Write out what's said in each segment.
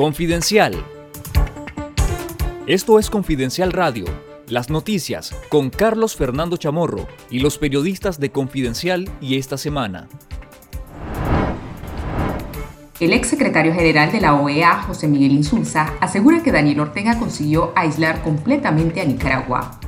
Confidencial. Esto es Confidencial Radio, las noticias con Carlos Fernando Chamorro y los periodistas de Confidencial y esta semana. El ex secretario general de la OEA, José Miguel Insulza, asegura que Daniel Ortega consiguió aislar completamente a Nicaragua.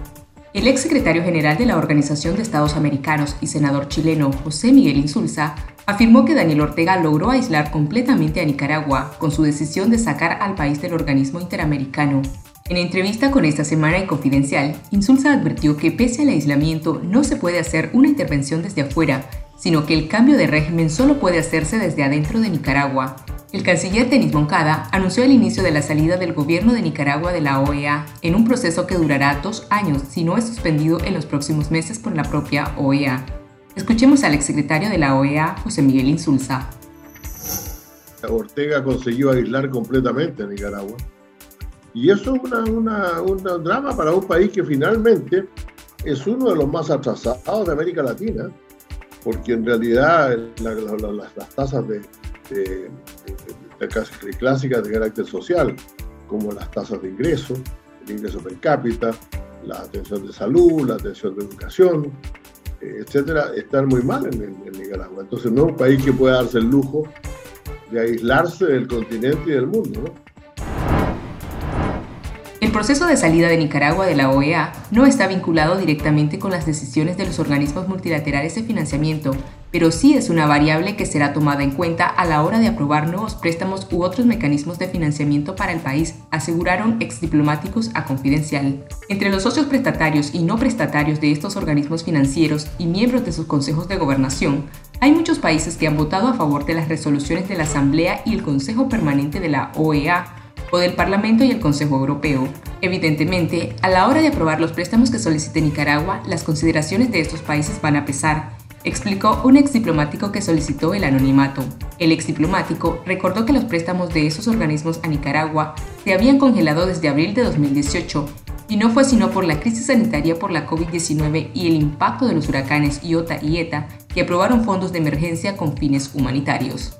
El ex secretario general de la Organización de Estados Americanos y senador chileno, José Miguel Insulza, afirmó que Daniel Ortega logró aislar completamente a Nicaragua con su decisión de sacar al país del organismo interamericano. En entrevista con esta semana y confidencial, Insulza advirtió que pese al aislamiento no se puede hacer una intervención desde afuera, sino que el cambio de régimen solo puede hacerse desde adentro de Nicaragua. El canciller Denis Moncada anunció el inicio de la salida del gobierno de Nicaragua de la OEA en un proceso que durará dos años si no es suspendido en los próximos meses por la propia OEA. Escuchemos al exsecretario de la OEA, José Miguel Insulza. Ortega consiguió aislar completamente a Nicaragua. Y eso es una, un drama para un país que finalmente es uno de los más atrasados de América Latina, porque en realidad las tasas de, de, de, clásicas de carácter social, como las tasas de ingreso, el ingreso per cápita, la atención de salud, la atención de educación, etcétera, están muy mal en, Nicaragua. Entonces no es un país que pueda darse el lujo de aislarse del continente y del mundo. ¿no? El proceso de salida de Nicaragua de la OEA no está vinculado directamente con las decisiones de los organismos multilaterales de financiamiento, pero sí es una variable que será tomada en cuenta a la hora de aprobar nuevos préstamos u otros mecanismos de financiamiento para el país, aseguraron exdiplomáticos a Confidencial. Entre los socios prestatarios y no prestatarios de estos organismos financieros y miembros de sus consejos de gobernación, hay muchos países que han votado a favor de las resoluciones de la Asamblea y el Consejo Permanente de la OEA o del Parlamento y el Consejo Europeo. Evidentemente, a la hora de aprobar los préstamos que solicite Nicaragua, las consideraciones de estos países van a pesar, explicó un ex diplomático que solicitó el anonimato. El ex diplomático recordó que los préstamos de esos organismos a Nicaragua se habían congelado desde abril de 2018 y no fue sino por la crisis sanitaria por la COVID-19 y el impacto de los huracanes Iota y Eta que aprobaron fondos de emergencia con fines humanitarios.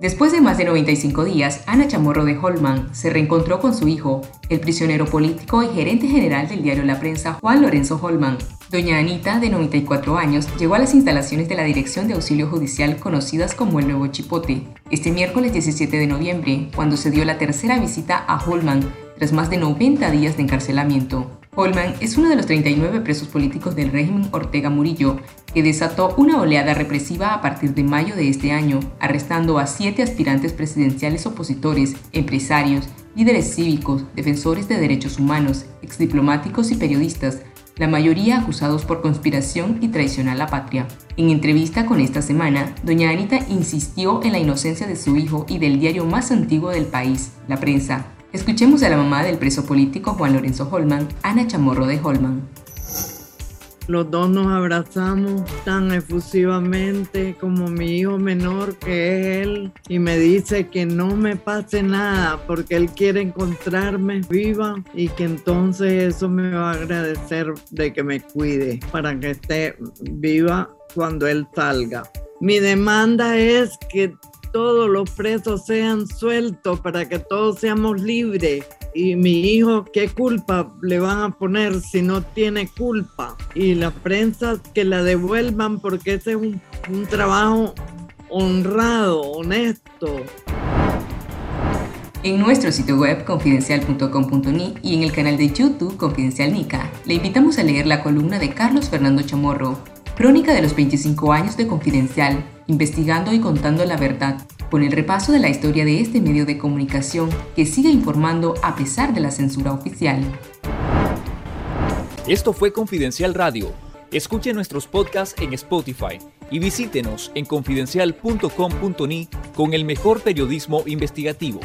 Después de más de 95 días, Ana Chamorro de Holman se reencontró con su hijo, el prisionero político y gerente general del diario La Prensa, Juan Lorenzo Holman. Doña Anita, de 94 años, llegó a las instalaciones de la Dirección de Auxilio Judicial conocidas como el Nuevo Chipote, este miércoles 17 de noviembre, cuando se dio la tercera visita a Holman tras más de 90 días de encarcelamiento. Holman es uno de los 39 presos políticos del régimen Ortega Murillo, que desató una oleada represiva a partir de mayo de este año, arrestando a siete aspirantes presidenciales opositores, empresarios, líderes cívicos, defensores de derechos humanos, exdiplomáticos y periodistas, la mayoría acusados por conspiración y traición a la patria. En entrevista con esta semana, doña Anita insistió en la inocencia de su hijo y del diario más antiguo del país, La Prensa, Escuchemos a la mamá del preso político Juan Lorenzo Holman, Ana Chamorro de Holman. Los dos nos abrazamos tan efusivamente como mi hijo menor que es él y me dice que no me pase nada porque él quiere encontrarme viva y que entonces eso me va a agradecer de que me cuide para que esté viva cuando él salga. Mi demanda es que todos los presos sean sueltos para que todos seamos libres. Y mi hijo, ¿qué culpa le van a poner si no tiene culpa? Y la prensa que la devuelvan porque ese es un, un trabajo honrado, honesto. En nuestro sitio web confidencial.com.ni y en el canal de YouTube Confidencial Nica, le invitamos a leer la columna de Carlos Fernando Chamorro, Crónica de los 25 años de Confidencial, investigando y contando la verdad, con el repaso de la historia de este medio de comunicación que sigue informando a pesar de la censura oficial. Esto fue Confidencial Radio. Escuche nuestros podcasts en Spotify y visítenos en confidencial.com.ni con el mejor periodismo investigativo.